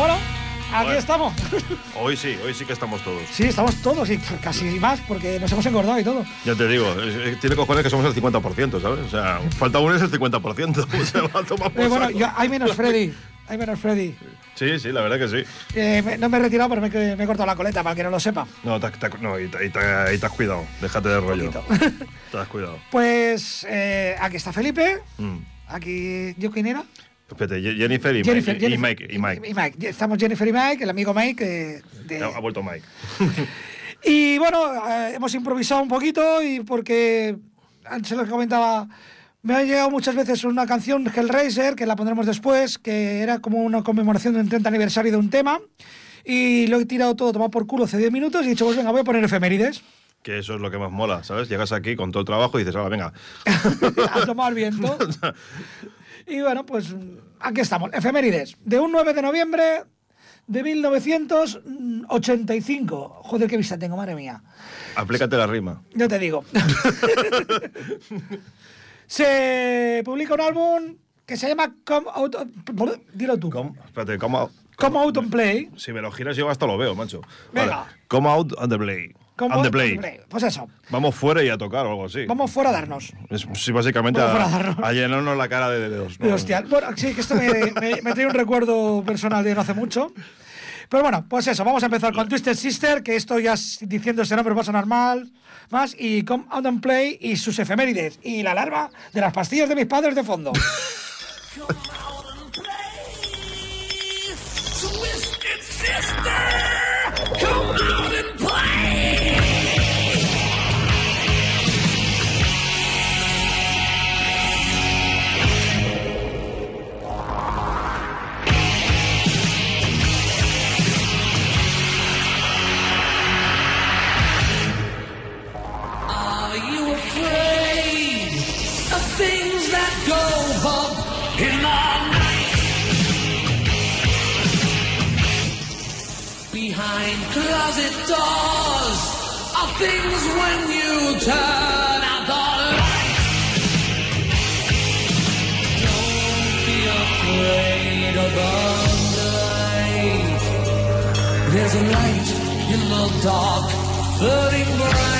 Bueno, aquí Bueno. estamos. Hoy sí, hoy sí que estamos todos. Sí, estamos todos y casi más porque nos hemos engordado y todo. Ya te digo, tiene cojones que somos el 50%, ¿sabes? O sea, falta uno es el 50%. Se va a tomar por Eh, bueno, yo- hay menos Freddy. Hay menos Freddy. Sí, sí, la verdad que sí. Eh, me- no me he retirado, pero me, he- me he cortado la coleta, para el que no lo sepa. No, te, te- no y, te, y y te has cuidado. Déjate de rollo. Te has cuidado. Pues eh, aquí está Felipe. Mm. Aquí, ¿yo quién era? Espérate, Jennifer y Jennifer, Mike. y Mike. Y Mike. y Mike. Estamos Jennifer y Mike, el amigo Mike. de- Ha, ha vuelto Mike. Y bueno, eh, hemos improvisado un poquito y porque antes lo que comentaba, me ha llegado muchas veces una canción Hellraiser, que la pondremos después, que era como una conmemoración de un 30 aniversario de un tema. Y lo he tirado todo, tomado por culo hace 10 minutos y he dicho, pues venga, voy a poner efemérides. Que eso es lo que más mola, ¿sabes? Llegas aquí con todo el trabajo y dices, ahora venga. a tomar viento. Y bueno, pues aquí estamos. Efemérides. De un 9 de noviembre de 1985. Joder, qué vista tengo, madre mía. Aplícate la rima. Yo te digo. Se publica un álbum que se llama Come Out. Dilo tú. Com- espérate, come out. Come Out and Play. Si me lo giras yo hasta lo veo, macho. Venga. Come out on the play. Come on the Out play. and Play. Pues eso. Vamos fuera y a tocar o algo así. Vamos fuera a darnos. Es, sí, básicamente Vamos a, fuera a darnos. a llenarnos la cara de dedos. ¿no? De hostia. Bueno, sí, que esto me, me, me trae un recuerdo personal de no hace mucho. Pero bueno, pues eso, vamos a empezar con Twisted Sister, que esto ya diciendo ese nombre va a sonar mal, más, y Come Out and Play y sus efemérides, y la alarma de las pastillas de mis padres de fondo. Twisted sister, doors are things when you turn out the light. Don't be afraid of the night. There's a light in the dark, burning bright.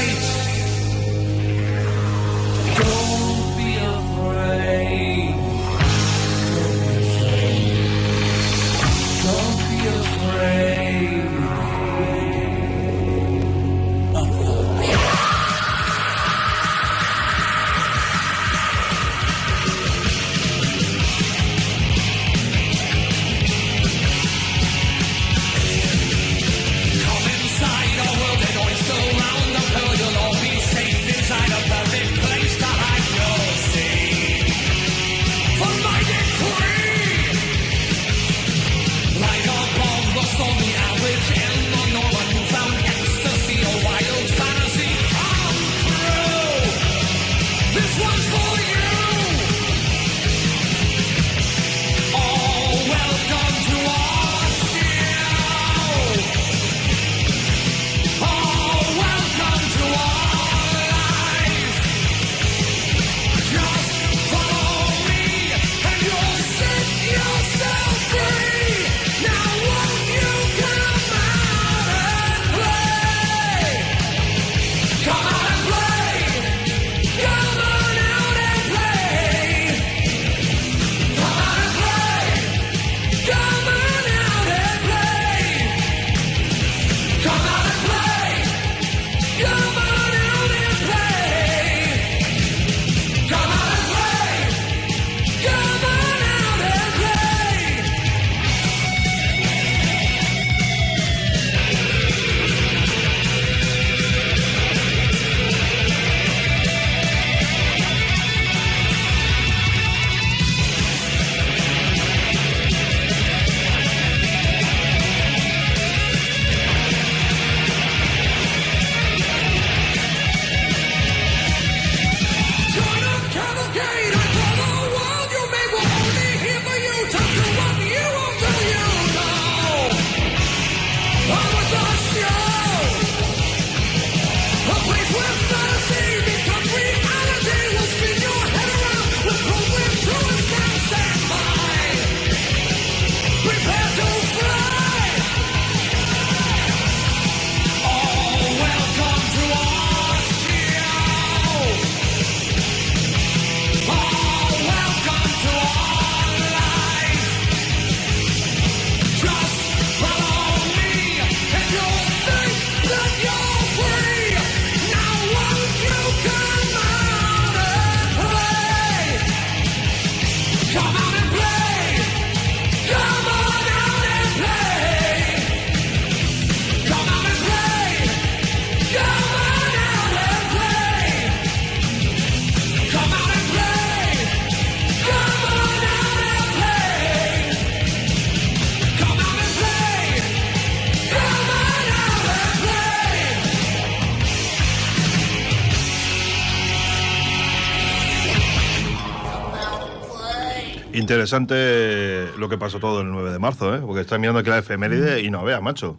Interesante lo que pasó todo el 9 de marzo, ¿eh? porque estás mirando aquí la efeméride y no veas, macho.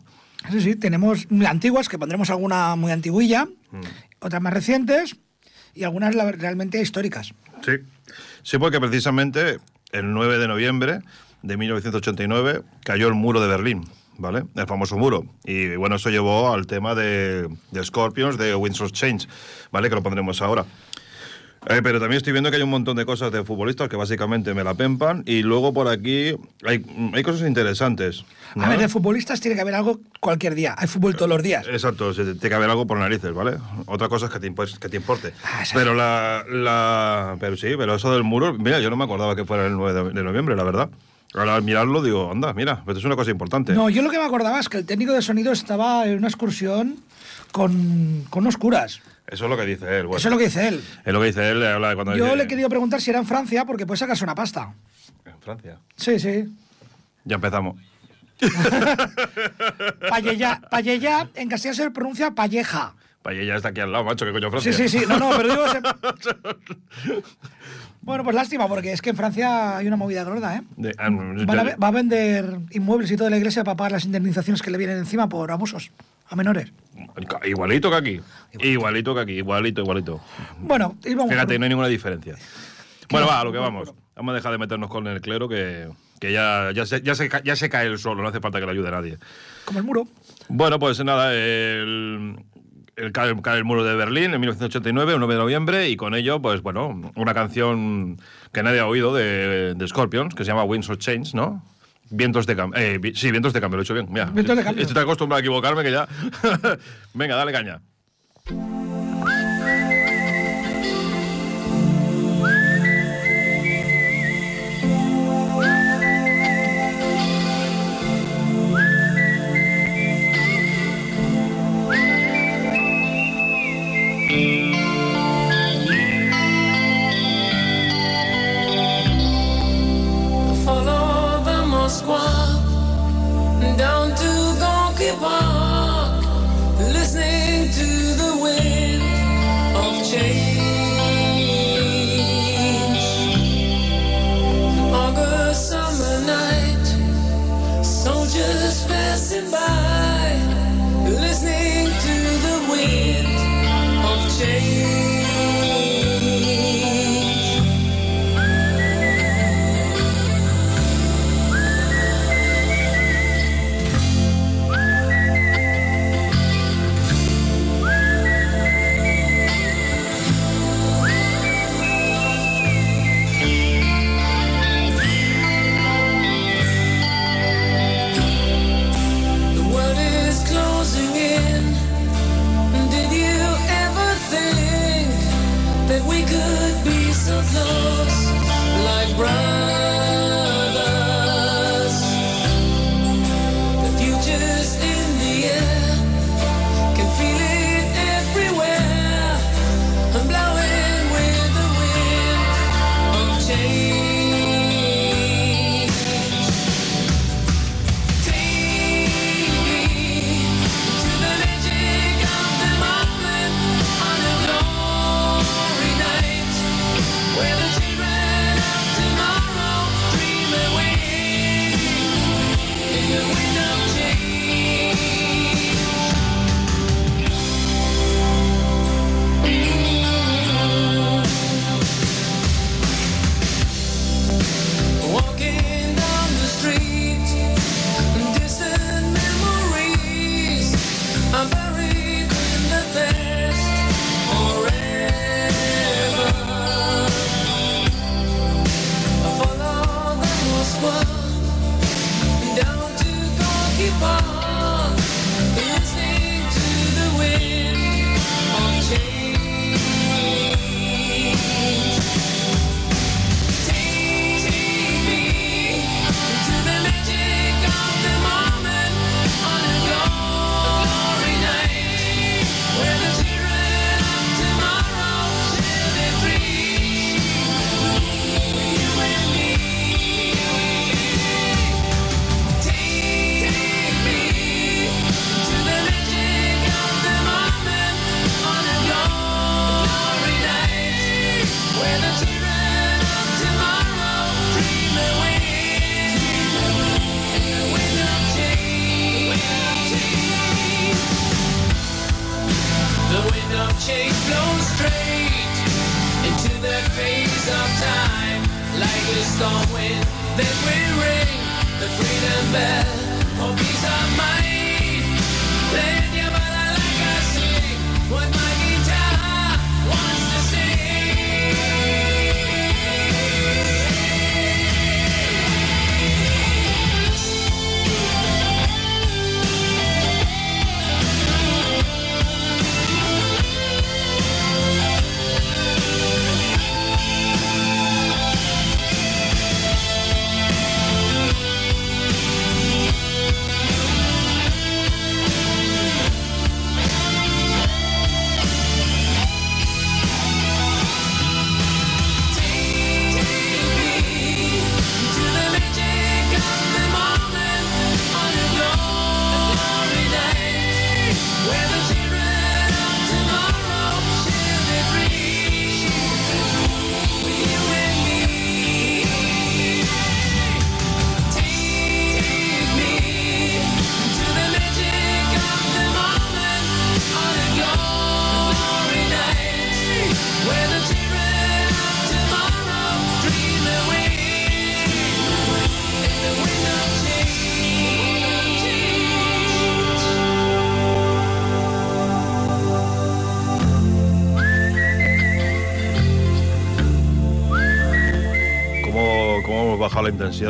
Sí, sí, tenemos antiguas, que pondremos alguna muy antiguilla, Mm. otras más recientes y algunas realmente históricas. Sí. Sí, porque precisamente el 9 de noviembre de 1989 cayó el muro de Berlín, ¿vale? El famoso muro. Y bueno, eso llevó al tema de, de Scorpions, de Windsor Change, ¿vale? Que lo pondremos ahora. Eh, pero también estoy viendo que hay un montón de cosas de futbolistas que básicamente me la pempan. Y luego por aquí hay, hay cosas interesantes. ¿no? A ver, de futbolistas tiene que haber algo cualquier día. Hay fútbol todos los días. Exacto, tiene que haber algo por narices, ¿vale? Otra cosa es que te, impo- que te importe. Ah. Pero la, la- Pero sí, pero eso del muro, mira, yo no me acordaba que fuera el 9 de, noviembre, la verdad. Ahora al mirarlo digo, anda, mira, pues es una cosa importante. No, yo lo que me acordaba es que el técnico de sonido estaba en una excursión con, con unos curas. Eso es lo que dice él. bueno. Eso es lo que dice él. Es lo que dice él, habla de cuando Yo dice- le he querido preguntar si era en Francia porque puede sacarse una pasta. En Francia. Sí, sí. Ya empezamos. Paella, paella en castellano se pronuncia palleja. Ya está aquí al lado, macho, que coño Sí, Francia. sí, sí. No, no, pero digo. se- Bueno, pues lástima, porque es que en Francia hay una movida gorda, ¿eh? De- ah, Van a ve- va a vender inmuebles y todo de la iglesia para pagar las indemnizaciones que le vienen encima por abusos a menores. Igualito que aquí. Igualito que aquí, igualito, igualito. Bueno, y vamos. Fíjate, por- no hay ninguna diferencia. Bueno, va, a lo que vamos. Vamos a dejar de meternos con el clero, que, que ya, ya, se, ya, se, ca- ya se cae el solo, no hace falta que le ayude a nadie. Como el muro. Bueno, pues nada, el, el, cae, cae el muro de Berlín en 1989, el 9 de noviembre, y con ello, pues bueno, una canción que nadie ha oído de, de Scorpions, que se llama Winds of Change, ¿no? Vientos de cambio. Eh, vi- sí, vientos de cambio, lo he hecho bien. Mira, Vientos de cambio. Estoy tan acostumbrado a equivocarme que ya. Venga, dale caña.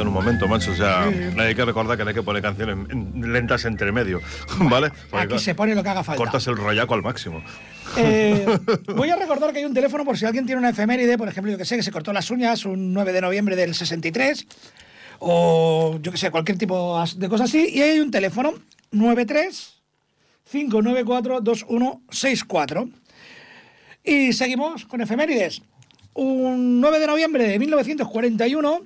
En un momento, macho? O sea, hay que recordar que no hay que poner canciones en- lentas entre medio, ¿vale? Porque Aquí se pone lo que haga falta. cortas el rollaco al máximo. Eh, voy a recordar que hay un teléfono por si alguien tiene una efeméride, por ejemplo, yo que sé, que se cortó las uñas un 9 de noviembre del 63, o yo que sé, cualquier tipo de cosa así, y hay un teléfono 93 594 2164. Y seguimos con efemérides. Un 9 de noviembre de 1941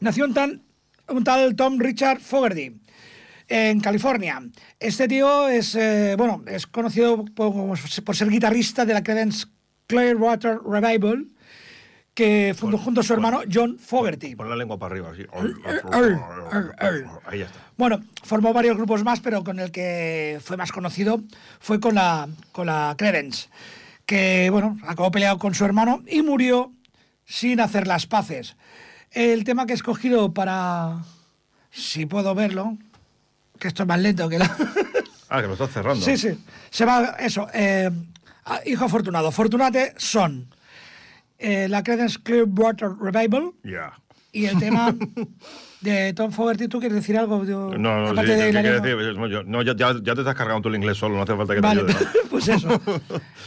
nació un, tan- un tal Tom Richard Fogerty en California. Este tío es, eh, bueno, es conocido por, por ser guitarrista de la Creedence Clearwater Revival, que fundó junto a su hermano John Fogerty. Pon la lengua para arriba, así. Ahí ya está. Bueno, formó varios grupos más, pero con el que fue más conocido fue con la, con la Credence, que, bueno, acabó peleado con su hermano y murió sin hacer las paces. El tema que he escogido para, si puedo verlo, que esto es más lento que la... Ah, que lo estás cerrando. Sí, sí. Se va, eso. eh, ah, hijo afortunado. Fortunate son eh, la Credence Clearwater Revival Ya. y el tema de Tom Fogerty. ¿Tú quieres decir algo? Yo- No, no, sí, de ¿qué decir? No, yo- no, ya, ya- te estás cargando tú el inglés solo, no hace falta que Vale, te ayude. pues eso.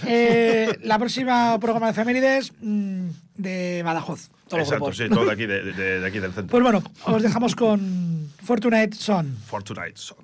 Eh, la próxima programa de efemérides mm, de Badajoz. Todos los Exacto, sí, todo de aquí, de, de- de aquí del centro. Pues bueno, os dejamos con Fortunate Son. Fortunate Son.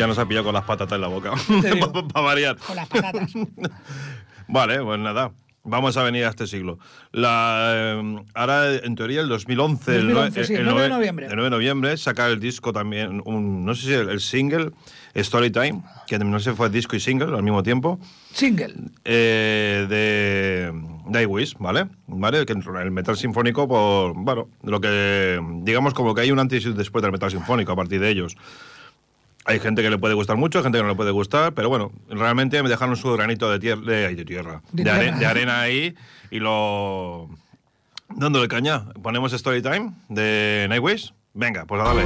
Ya, nos ha pillado con las patatas en la boca. Para variar. Con las patatas. Vale, pues nada. Vamos a venir a este siglo. La, eh, ahora, en teoría, el 2011, el 2011, nue- sí, el 9 de noviembre. El 9 de noviembre saca el disco también, un, no sé si el, el single, Storytime, que no sé si fue disco y single al mismo tiempo, Single. eh, de Nightwish, ¿vale? ¿vale? Que el metal sinfónico, por, bueno, lo que, digamos, como que hay un antes y un después del metal sinfónico a partir de ellos. Hay gente que le puede gustar mucho, gente que no le puede gustar, pero bueno, realmente me dejaron su granito de, tierra, De de, are- tierra. de arena ahí y lo... Dándole caña. Ponemos Storytime de Nightwish. Venga, pues a darle.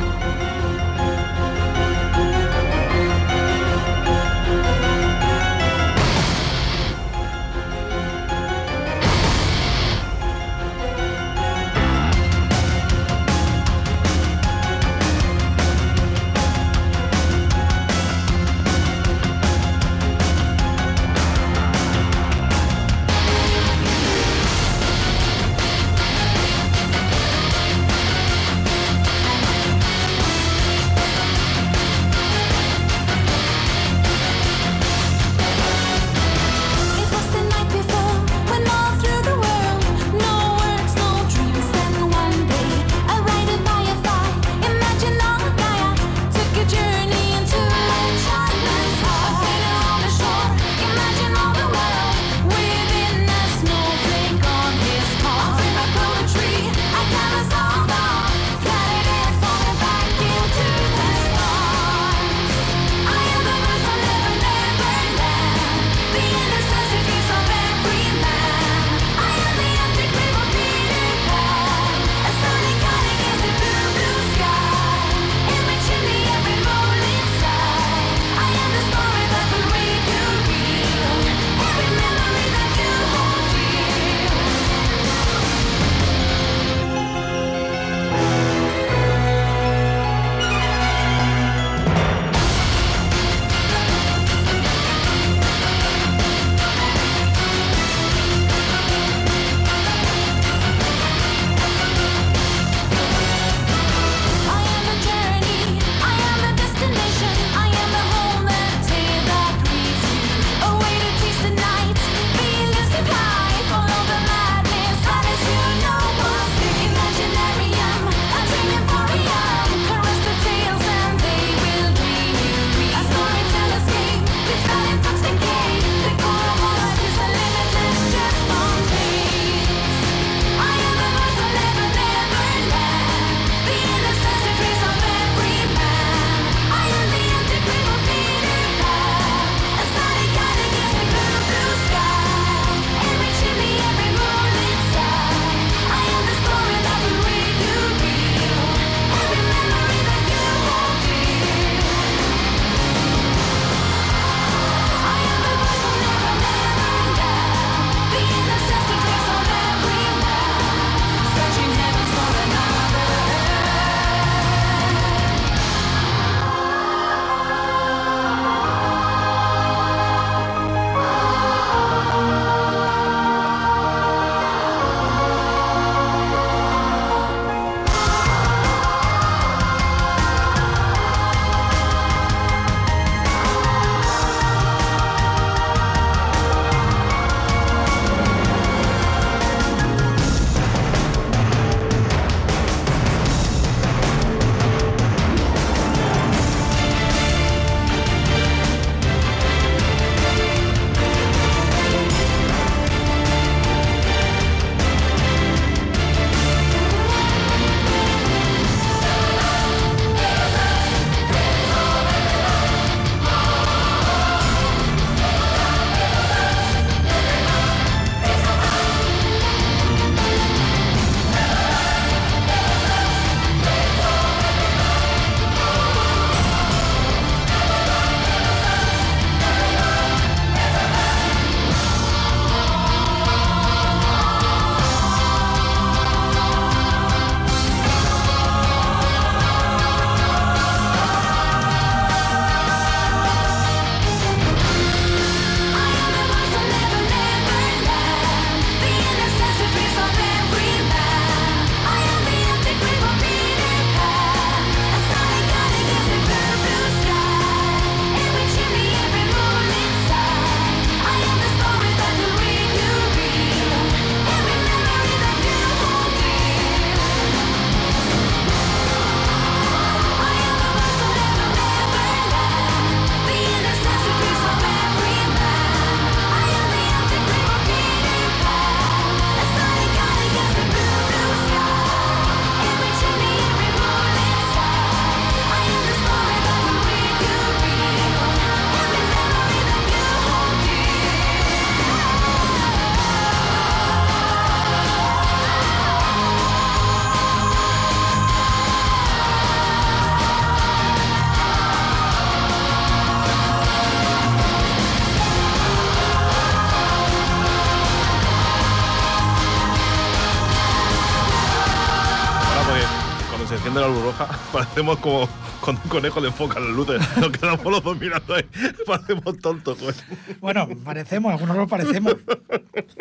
Enciende la luz roja, parecemos como cuando un conejo le enfoca las luces. Nos quedamos los dos mirando ahí. Parecemos tontos, güey. Bueno, parecemos, algunos lo parecemos.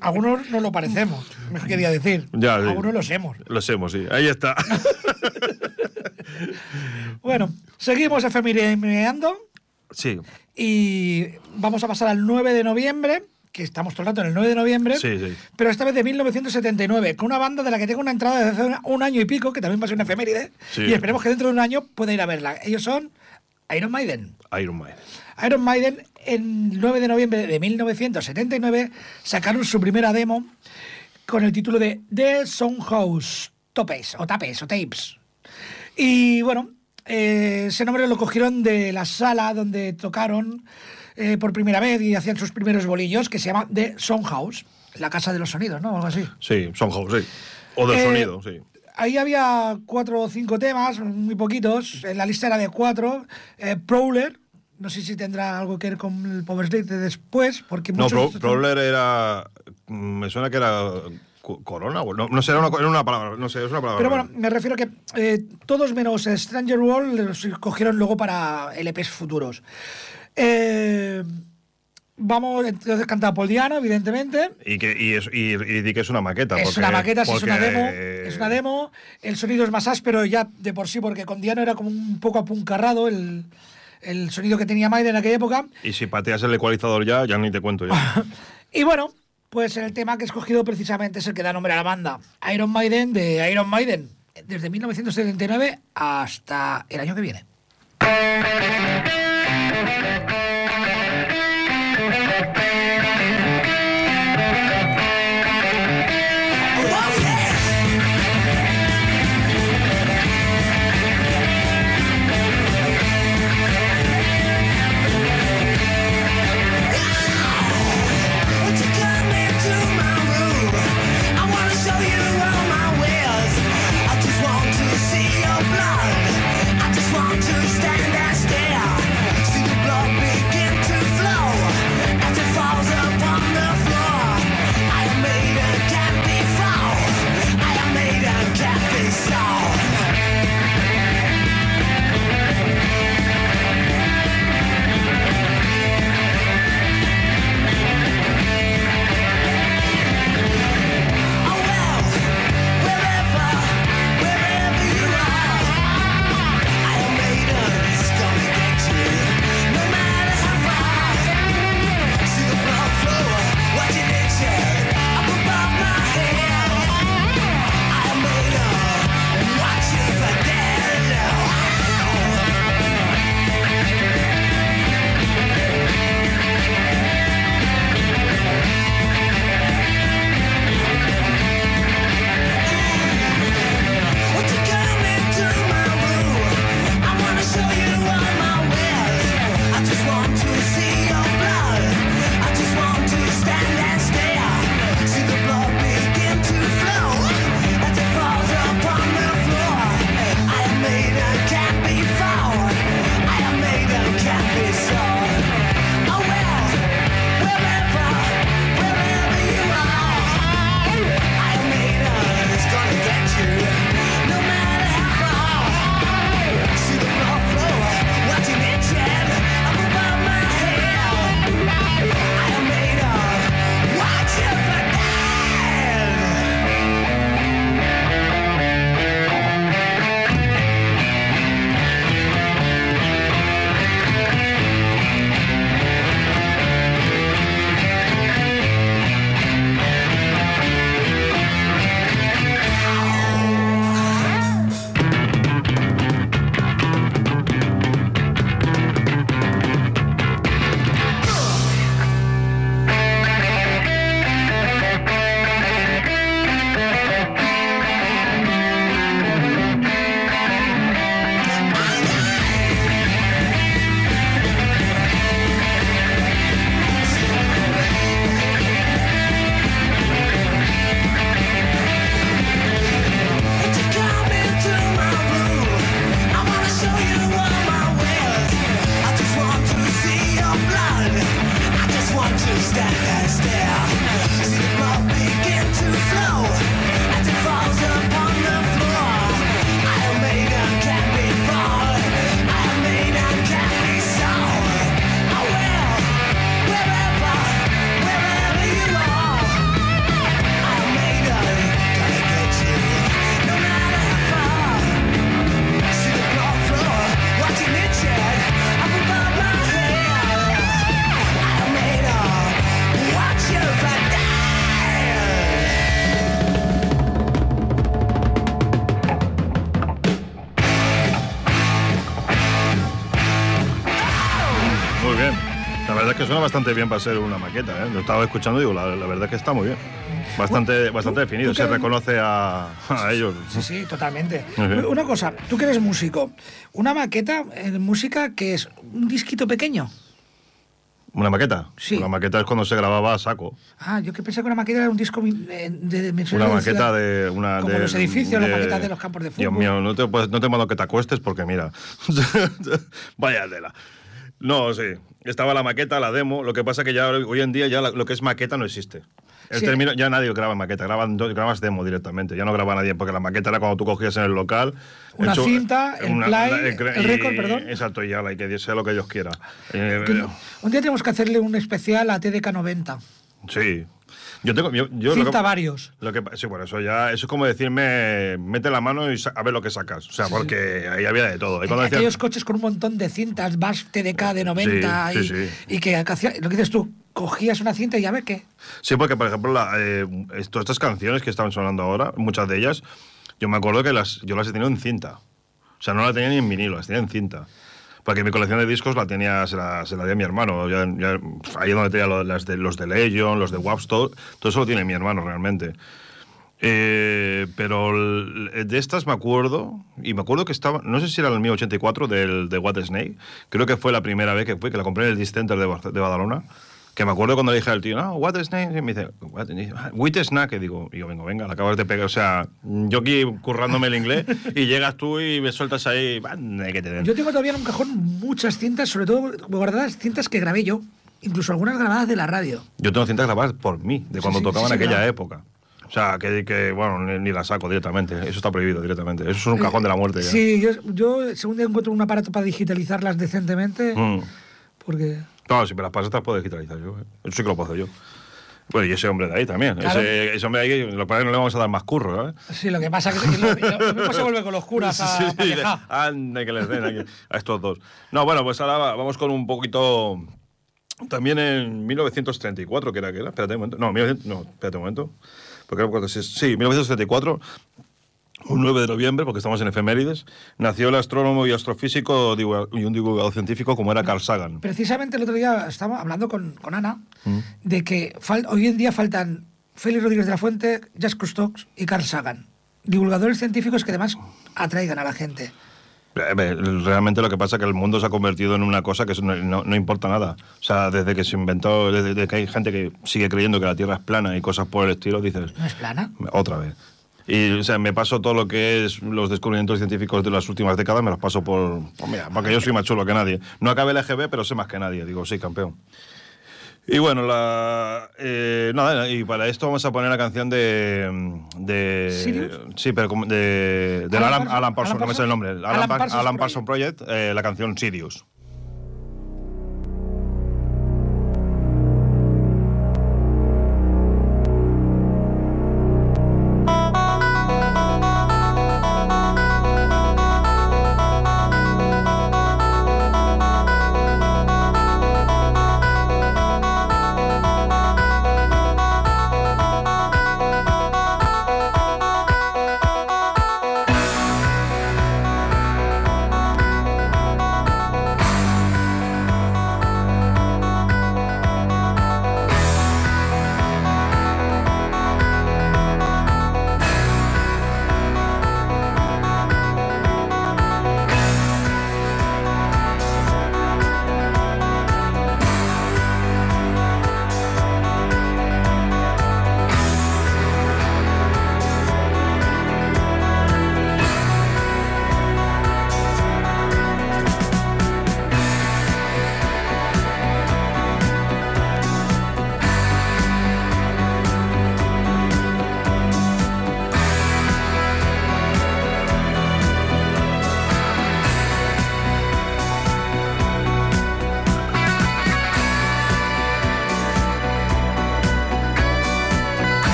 Algunos no lo parecemos, me quería decir. Ya, sí. algunos lo hemos. Lo hacemos, sí. Ahí está. Bueno, seguimos efemereando Sí, y vamos a pasar al 9 de noviembre, que estamos todo el rato en el 9 de noviembre, Sí, sí. pero esta vez de 1979, con una banda de la que tengo una entrada desde hace un año y pico, que también va a ser una efeméride, Sí. y esperemos que dentro de un año pueda ir a verla. Ellos son Iron Maiden. Iron Maiden. Iron Maiden, el 9 de noviembre de 1979, sacaron su primera demo con el título de The Songhouse Topes, o Tapes, o Tapes. Y bueno, eh, ese nombre lo cogieron de la sala donde tocaron eh, por primera vez y hacían sus primeros bolillos, que se llama The Songhouse, la casa de los sonidos, ¿no? Algo así. Sí, Soundhouse, sí. O del Eh, sonido, sí. Ahí había cuatro o cinco temas, muy poquitos. En la lista era de cuatro. Eh, Prowler, no sé si tendrá algo que ver con el Power Slave de después, porque No, muchos... Pro- Prowler era. mm, Me suena que era. co- Corona, no, no sé, era una, era una palabra. No sé, es una palabra. Pero bueno, me refiero que eh, todos menos Stranger World los cogieron luego para LPs futuros. Eh, vamos, entonces cantaba Paul Diano, evidentemente. Y, que, y, es- y, y di que es una maqueta. Es porque- una maqueta, sí, es una demo. eh, Es una demo. El sonido es más áspero ya de por sí, porque con Diano era como un poco apuncarrado el, el sonido que tenía Maiden en aquella época. Y si pateas el ecualizador ya, ya ni te cuento ya. Y bueno, pues el tema que he escogido precisamente es el que da nombre a la banda. Iron Maiden de Iron Maiden. Desde 1979 hasta el año que viene. Bastante bien para ser una maqueta, ¿eh? Lo estaba escuchando y digo, la, la verdad es que está muy bien. Bastante, bastante definido, tú se reconoce a, a ellos. Sí, sí, totalmente. Una cosa, tú que eres músico, una maqueta en música que es un disquito pequeño. ¿Una maqueta? Sí. Una maqueta es cuando se grababa a saco. Ah, yo que pensé que una maqueta era un disco eh, de dimensiones Una de maqueta ciudad. de una Como de- los edificios, las de- maquetas de los campos de fútbol. Dios mío, no te, puedes- no te mando que te acuestes porque mira. Vaya tela. No, sí. Estaba la maqueta, la demo. Lo que pasa que ya hoy en día ya lo que es maqueta no existe. El Sí. término, ya nadie graba maqueta, graban, grabas demo directamente. Ya no graba nadie, porque la maqueta era cuando tú cogías en el local. Una cinta, el play, el récord, y- perdón. Exacto, y ya, la- y que sea lo que Dios quiera. Eh, Un día tenemos que hacerle un especial a TDK 90. sí. Yo tengo. Yo, yo lo que- Cinta varios. Lo que, sí, bueno, eso ya eso es como decirme, mete la mano y a ver lo que sacas. O sea, porque ahí había de todo. Y cuando decían- Aquellos coches con un montón de cintas, VAS TDK de 90 Sí, y, sí, sí. y que lo que dices tú, cogías una cinta y ya ve qué. Sí, porque, por ejemplo, la, eh, todas estas canciones que estaban sonando ahora, muchas de ellas, yo me acuerdo que las, yo las he tenido en cinta. O sea, no las tenía ni en vinilo, las tenía en cinta. Porque mi colección de discos la tenía, se la, se la di a mi hermano. Ya- ya- ahí donde tenía lo- las de, los de Legion, los de Waps, todo, eso lo tiene mi hermano realmente. Eh, pero el- de estas me acuerdo, y me acuerdo que estaba, no sé si era el 1084 del, de What Snake, creo que fue la primera vez que fue, que la compré en el Discenter de, de Badalona, que me acuerdo cuando le dije al tío, no, What Snake, y me dice, "What?" Dice, "Ah, Wheat Snack, y digo, y yo, vengo, venga, la acabas de pegar, o sea, yo aquí currándome el inglés, y llegas tú y me sueltas ahí, "Ande, que te den". Yo tengo todavía en un cajón muchas cintas, sobre todo guardadas cintas que grabé yo, incluso algunas grabadas de la radio. Yo tengo cintas grabadas por mí, de cuando sí, tocaba sí, en sí, aquella claro. época. O sea, que, que, bueno, ni, ni la saco directamente. Eso está prohibido directamente. Eso es un cajón de la muerte ya. Sí, yo, yo según día encuentro un aparato para digitalizarlas decentemente, Mm. porque... No, si me las pasas, te las puedo digitalizar yo. ¿eh? Eso sí que lo puedo hacer yo. Bueno, y ese hombre de ahí también. Claro. Ese, ese hombre de ahí, lo que pasa es que no le vamos a dar más curro, ¿sabes? Sí, lo que pasa es que lo, lo- lo se vuelve con los curas a, Sí, sí, quejar. ande que les den aquí a estos dos. No, bueno, pues ahora va- vamos con un poquito. También en 1934, que era que era. Espérate un momento. No, 1900 no espérate un momento. Porque sí, 1934. Un 9 de noviembre, porque estamos en efemérides, nació el astrónomo y astrofísico y un divulgador científico como era Carl Sagan. Precisamente el otro día estábamos hablando con, con Ana Mm. de que hoy en día faltan Félix Rodríguez de la Fuente, Jacques Cousteau y Carl Sagan. Divulgadores científicos que además atraigan a la gente. Eh, Realmente lo que pasa es que el mundo se ha convertido en una cosa que no, no- importa nada. O sea, desde que se inventó, desde que hay gente que sigue creyendo que la Tierra es plana y cosas por el estilo, dices, ¿No es plana? otra vez. Y o sea, me paso todo lo que es los descubrimientos científicos de las últimas décadas, me los paso por... pues mira, porque yo soy más chulo que nadie. No acabé el EGB, pero sé más que nadie. Digo, sí, campeón. Y bueno, la, eh, nada, y para esto vamos a poner la canción de... de ¿Sirius? sí, pero de, del Alan Alan, Parsons- Alan Parsons, Alan no me sé el nombre. Alan, Alan Par- Parsons Alan Parsons Project, eh, la canción. Sirius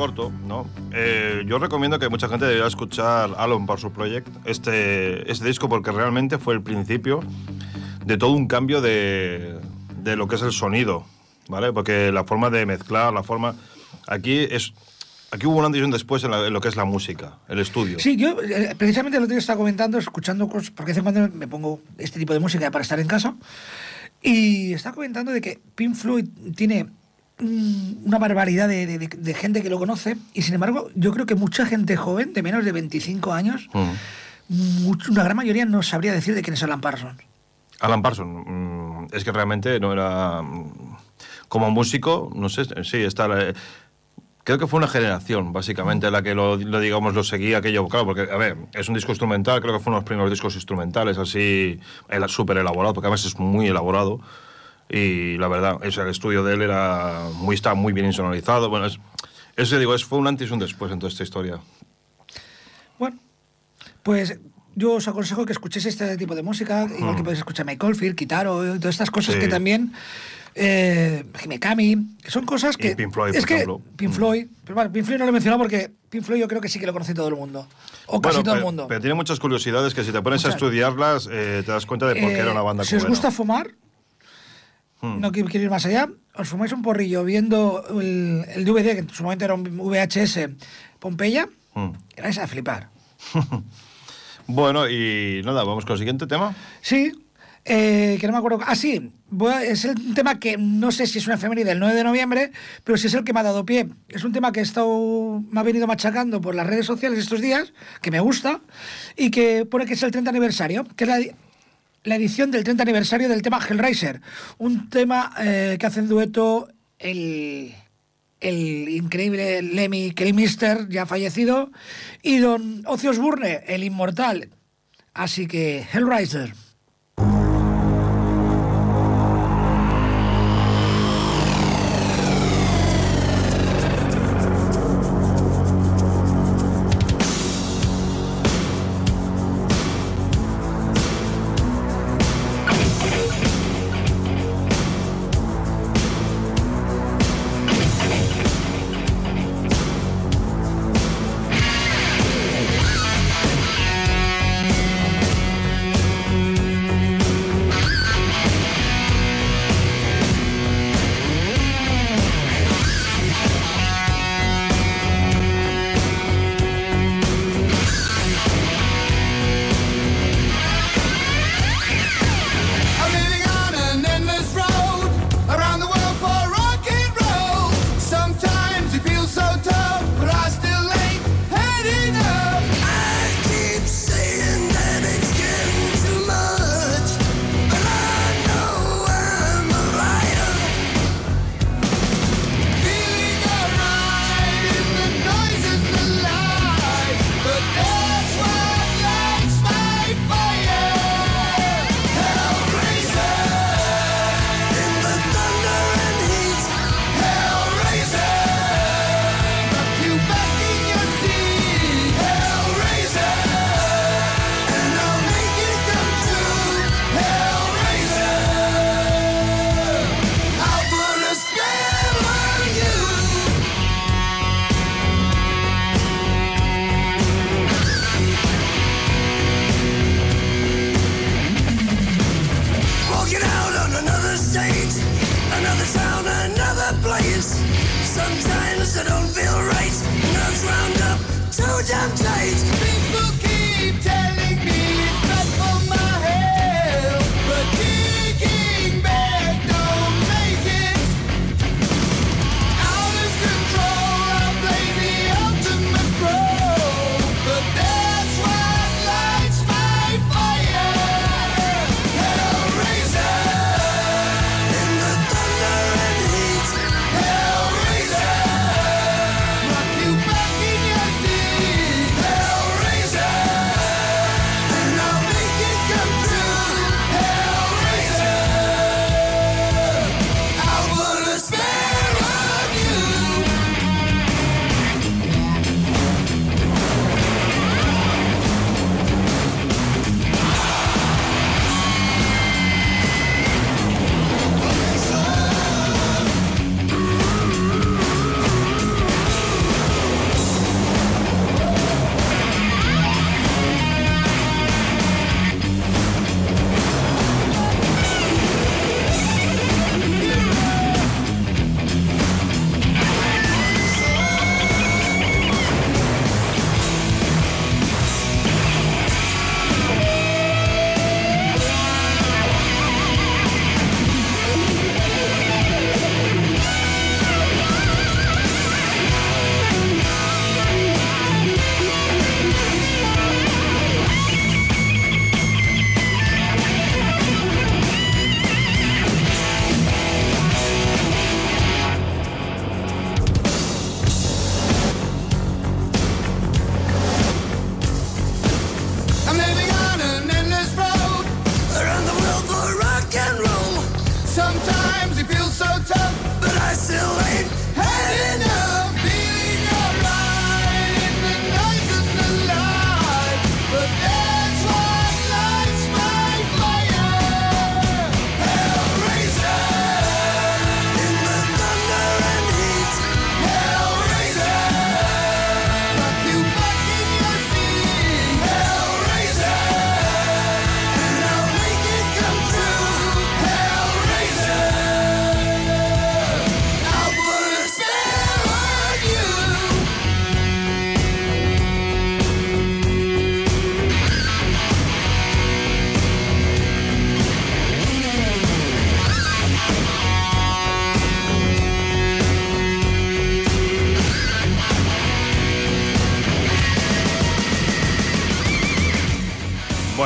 corto, ¿no? Eh, yo recomiendo que mucha gente debería escuchar Alon Parsons Project, este, este disco, porque realmente fue el principio de todo un cambio de, de lo que es el sonido, ¿vale? Porque la forma de mezclar, la forma... Aquí es... Aquí hubo un antes y un después en, lo que es la música, el estudio. Sí, yo eh, precisamente otro día estaba comentando, escuchando cosas, porque de vez en cuando me pongo este tipo de música para estar en casa, y estaba comentando de que Pink Floyd tiene una barbaridad de, de- de- de gente que lo conoce, y sin embargo, yo creo que mucha gente joven, de menos de 25 años, Mm. una gran mayoría no sabría decir de quién es Alan Parsons. Alan Parsons, mm, es que realmente no era. mm, Como músico, no sé, sí, está. la- creo que fue una generación, básicamente, la que lo, lo, digamos, lo seguía aquello. Claro, porque, a ver, es un disco instrumental, creo que fue uno de los primeros discos instrumentales, así, el- súper elaborado, porque además es muy elaborado. Y la verdad, es, el estudio de él era muy, está muy bien insonorizado. Bueno, es, eso digo, es, fue un antes y un después en toda esta historia. Bueno, pues yo os aconsejo que escuchéis este tipo de música, igual que podéis escuchar Mike Oldfield, Kitaro, y todas estas cosas Mm. Sí. que también. Eh, Himekami, que son cosas que. Y Pink Floyd, es por que ejemplo. Pink Mm. Floyd, pero bueno, Pink Floyd no lo he mencionado porque Pink Floyd yo creo que sí que lo conoce todo el mundo. O casi Bueno, todo el mundo. Pero tiene muchas curiosidades que si te pones a Muchas. estudiarlas, eh, te das cuenta de por qué Eh, era una banda Si os gusta fumar, Hmm. no quiero, ir más allá, os fumáis un porrillo viendo el, el DVD, que en su momento era un VHS Pompeya, Mm. y vais a flipar. Bueno, y nada, vamos con el siguiente tema. Sí, eh, que no me acuerdo. Ah, sí, a- es el tema que no sé si es una efeméride del 9 de noviembre, pero sí es el que me ha dado pie. Es un tema que he estado, me ha venido machacando por las redes sociales estos días, que me gusta, y que pone que es el 30 aniversario, que es la, la edición del 30 aniversario del tema Hellraiser. Un tema eh, que hace en dueto el, el increíble Lemmy Kilmister, ya fallecido, y don Ozzy Osbourne, el inmortal. Así que Hellraiser.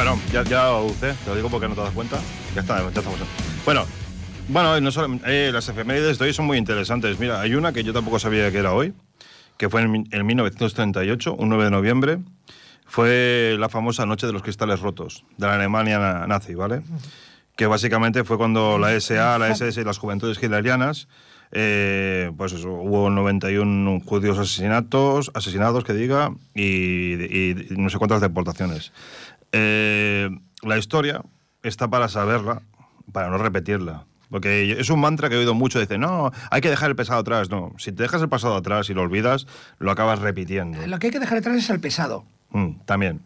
Bueno, ya, ya usted, te lo digo porque no te das cuenta. Ya está, ya estamos. Bueno, bueno, no solo- eh, las efemérides de hoy son muy interesantes. Mira, hay una que yo tampoco sabía que era hoy, que fue en, en 1938, un 9 de noviembre. Fue la famosa Noche de los Cristales Rotos, de la Alemania na- nazi, ¿vale? Que básicamente fue cuando la SA, la SS y las juventudes hitlerianas, eh, pues eso, hubo 91 judíos asesinatos, asesinados, que diga, y, y- y no sé cuántas deportaciones. Eh, la historia está para saberla, para no repetirla. Porque es un mantra que he oído mucho, dice, no, hay que dejar el pasado atrás. No, si te dejas el pasado atrás y lo olvidas, lo acabas repitiendo. Lo que hay que dejar detrás es el pesado. Mm, también.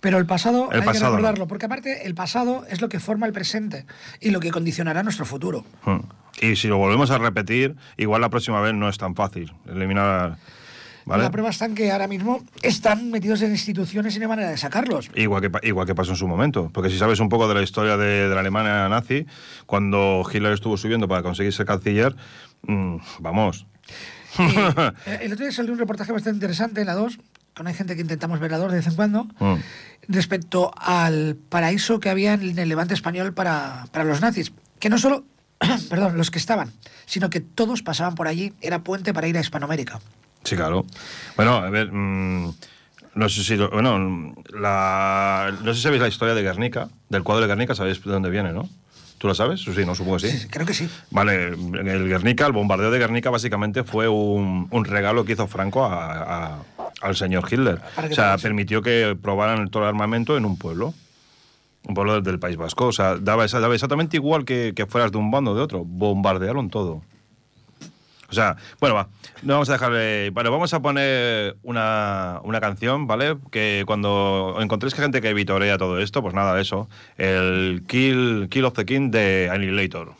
Pero el pasado El hay pasado, que ¿no? recordarlo, porque aparte el pasado es lo que forma el presente y lo que condicionará nuestro futuro. Mm. Y si lo volvemos a repetir, igual la próxima vez no es tan fácil eliminar. ¿Vale? La prueba está en que ahora mismo están metidos en instituciones y no hay manera de sacarlos. Igual que, igual que pasó en su momento. Porque si sabes un poco de la historia de, de la Alemania nazi, cuando Hitler estuvo subiendo para conseguir ser canciller, mm, vamos. Eh, el otro día salió un reportaje bastante interesante en la 2, con hay gente que intentamos ver la 2 de vez en cuando, Mm. respecto al paraíso que había en el levante español para, para los nazis. Que no solo, perdón, los que estaban, sino que todos pasaban por allí, era puente para ir a Hispanoamérica. Sí, claro. Bueno, a ver, mm, no sé si... bueno, la, no sé si sabéis la historia de Guernica, del cuadro de Guernica, sabéis de dónde viene, ¿no? ¿Tú lo sabes? Sí, no, supongo que sí. Sí, creo que sí. Vale, el Guernica, el bombardeo de Guernica básicamente fue un, un regalo que hizo Franco a- a- al señor Hitler. O sea, permitió que probaran todo el armamento en un pueblo. Un pueblo del País Vasco. O sea, daba, daba exactamente igual que, que fueras de un bando o de otro. Bombardearon todo. O sea, bueno, va. No vamos a dejarle. Bueno, vamos a poner una, una canción, ¿vale? Que cuando encontréis que gente que vitorea todo esto, pues nada, eso. El Kill, Kill of the King de Annihilator.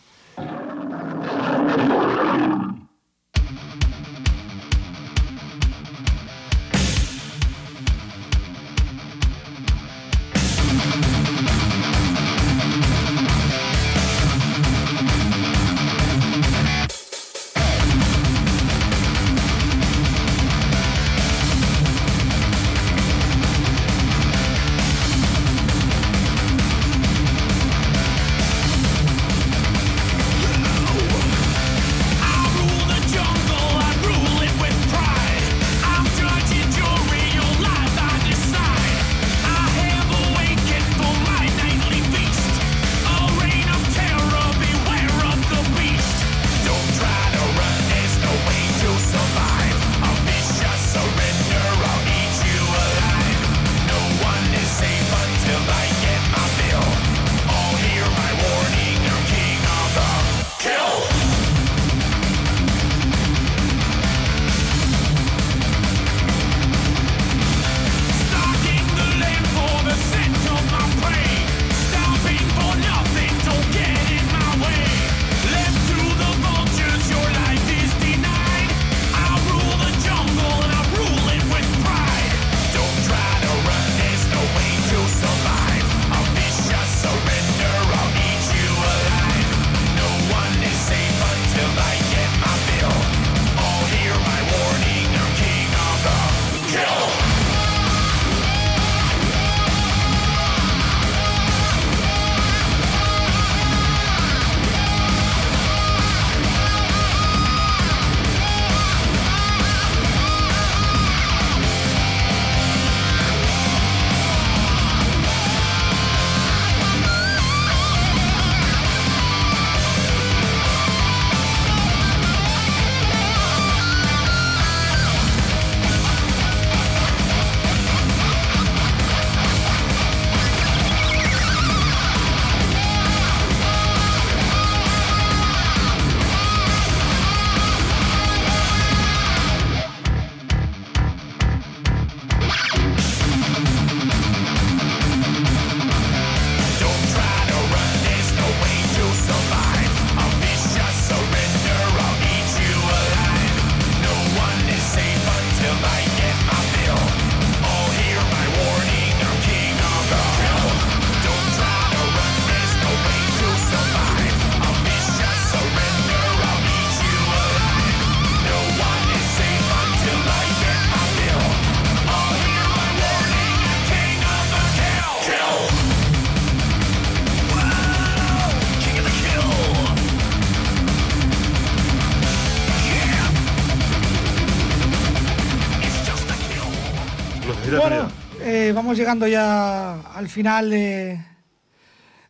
Bueno, eh, vamos llegando ya al final de-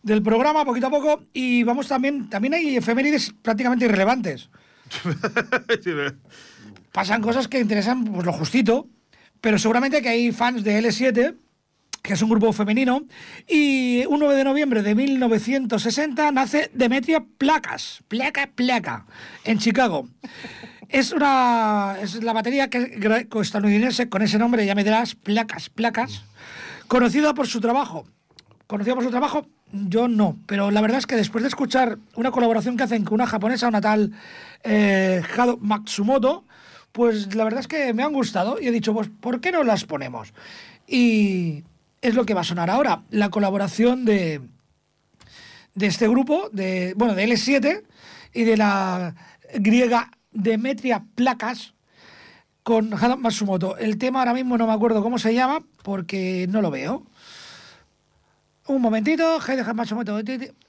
del programa, poquito a poco, y vamos también, también hay efemérides prácticamente irrelevantes. Pasan cosas que interesan pues lo justito, pero seguramente que hay fans de L7, que es un grupo femenino, y un 9 de noviembre de 1960 nace Demetria Placas, Placa Placa, en Chicago. Es una es la batería que estadounidense con ese nombre, ya me dirás, Placas, Placas, conocida por su trabajo. Conocida por su trabajo, yo no, pero la verdad es que después de escuchar una colaboración que hacen con una japonesa, una tal eh, Matsumoto, pues la verdad es que me han gustado y he dicho, pues, ¿por qué no las ponemos? Y es lo que va a sonar ahora, la colaboración de, de este grupo, de, bueno, de L7 y de la griega Demetria Placas con Hado Matsumoto. El tema ahora mismo no me acuerdo cómo se llama porque no lo veo. Un momentito, Hado Matsumoto.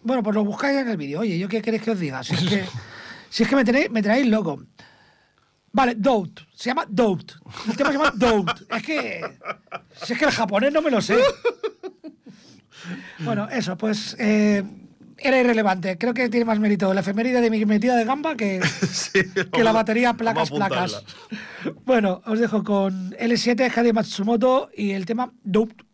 Bueno, pues lo buscáis en el vídeo. Oye, ¿yo qué queréis que os diga? Si es que, si es que me, tenéis, me traéis loco. Vale, Doubt. Se llama Doubt. El tema se llama Doubt. Es que. Si es que el japonés no me lo sé. Bueno, eso, pues. eh, era irrelevante. Creo que tiene más mérito la efeméride de mi metida de gamba que, que la batería placas, placas. Bueno, os dejo con L7, Hade Matsumoto y el tema. Doubt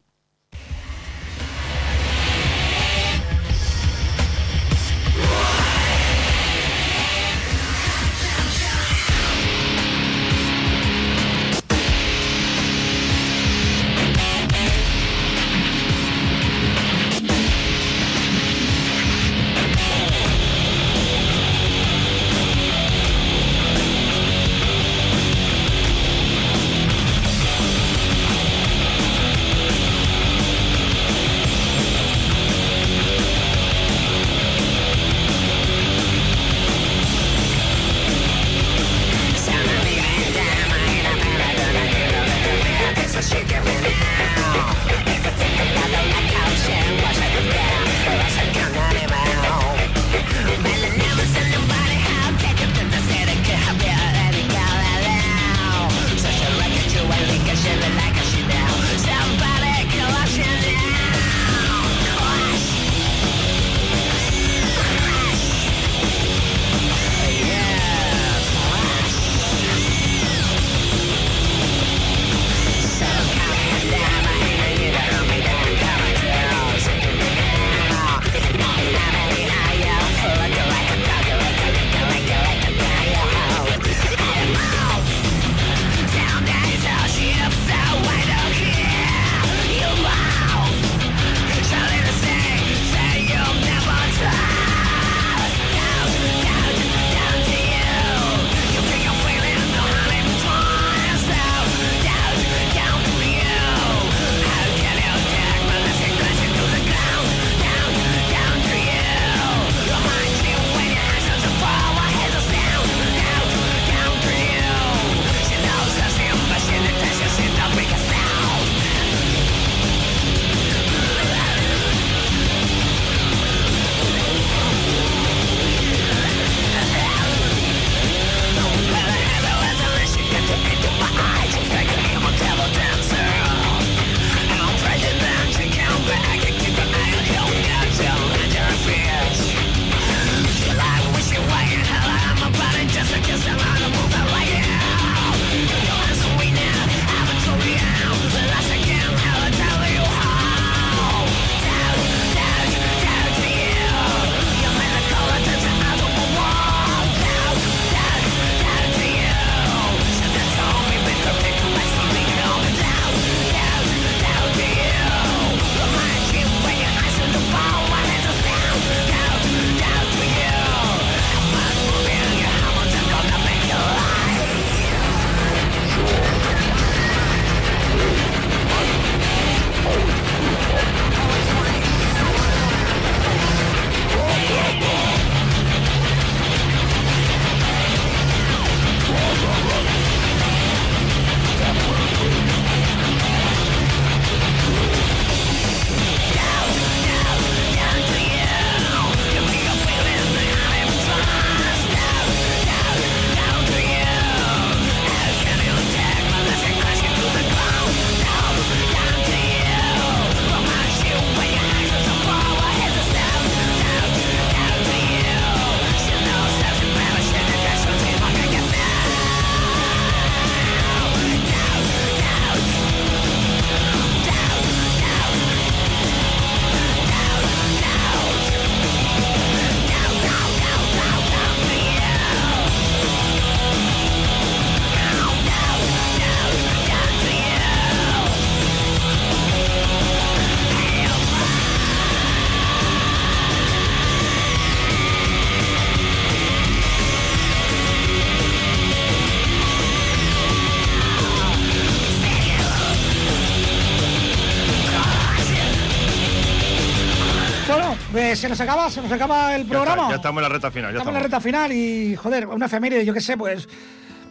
nos acaba, se nos acaba el Ya, programa. está, ya estamos en la recta final. Ya Estamos en la recta final y, joder, una efeméride, yo qué sé, pues.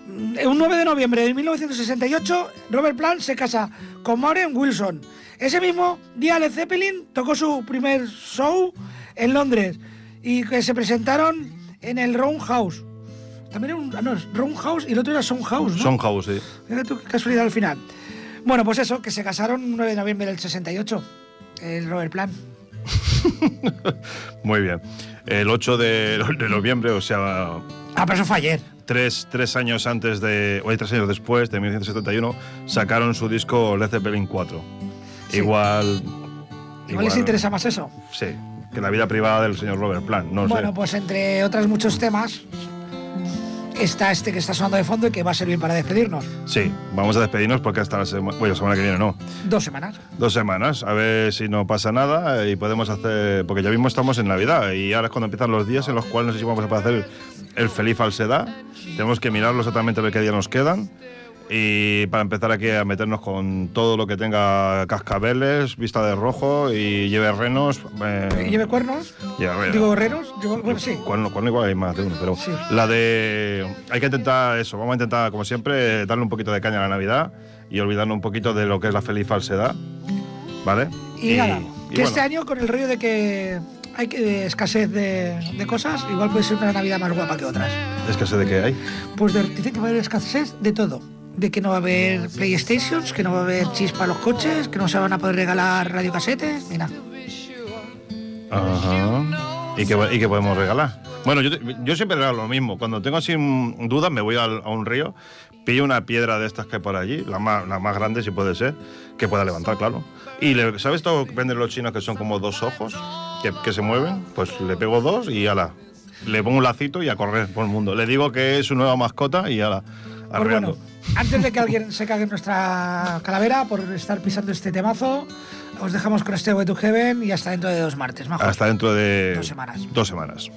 mm, Un 9 de noviembre de 1968, Robert Plant se casa con Maureen Wilson. Ese mismo día, Led Zeppelin tocó su primer show en Londres y que se presentaron en el Roundhouse. También era un. ah, No, es Roundhouse y el otro era Soundhouse, ¿no? Soundhouse, sí. Tú qué casualidad al final. Bueno, pues eso, que se casaron un 9 de noviembre del 68, el Robert Plant. Muy bien. El 8 de, de noviembre, o sea, Ah, pero eso fue ayer. tres, tres años antes de, o tres años después, de 1971, sacaron su disco Led Zeppelin 4. Sí. Igual. Igual les interesa más eso. Sí, que la vida privada del señor Robert Plant. No bueno, sé. pues entre otros muchos temas, está este que está sonando de fondo y que va a servir para despedirnos. Sí, vamos a despedirnos porque hasta la, sema- bueno, semana que viene no. Dos semanas. Dos semanas, a ver si no pasa nada y podemos hacer. Porque ya mismo estamos en Navidad y ahora es cuando empiezan los días en los cuales no sé si vamos a poder hacer el feliz falsedad. Tenemos que mirarlo exactamente a ver qué días nos quedan. Y para empezar aquí a meternos con todo lo que tenga cascabeles, vista de rojo y lleve renos. eh, ¿Y lleve cuernos? lleve renos. Digo, guerreros. Llevo- bueno, sí. Cuerno, cuerno igual hay más de uno, pero Sí. la de. Hay que intentar eso, vamos a intentar, como siempre, darle un poquito de caña a la Navidad y olvidarnos un poquito de lo que es la feliz falsedad. ¿Vale? Y, nada, y que bueno, este año con el rollo de que hay que, de escasez de, de cosas, igual puede ser una Navidad más guapa que otras. Es que sé de qué hay. Pues de- dicen que va a haber escasez de todo. De que no va a haber Playstations, que no va a haber chips para los coches, que no se van a poder regalar radiocasetes, ni nada. Ajá. ¿Y qué, y qué podemos regalar? Bueno, yo, yo siempre regalo lo mismo. Cuando tengo así dudas, me voy al- a un río, pillo una piedra de estas que hay por allí, la más, la más grande si puede ser, que pueda levantar, claro. Y le- ¿sabes esto que venden los chinos que son como dos ojos que, que se mueven? Pues le pego dos y ala. Le pongo un lacito y a correr por el mundo. Le digo que es su nueva mascota y ala. Pues bueno, antes de que alguien se cague en nuestra calavera por estar pisando este temazo, os dejamos con este Way to Heaven y hasta dentro de dos martes, mejor. Hasta dentro de Dos semanas. Dos semanas.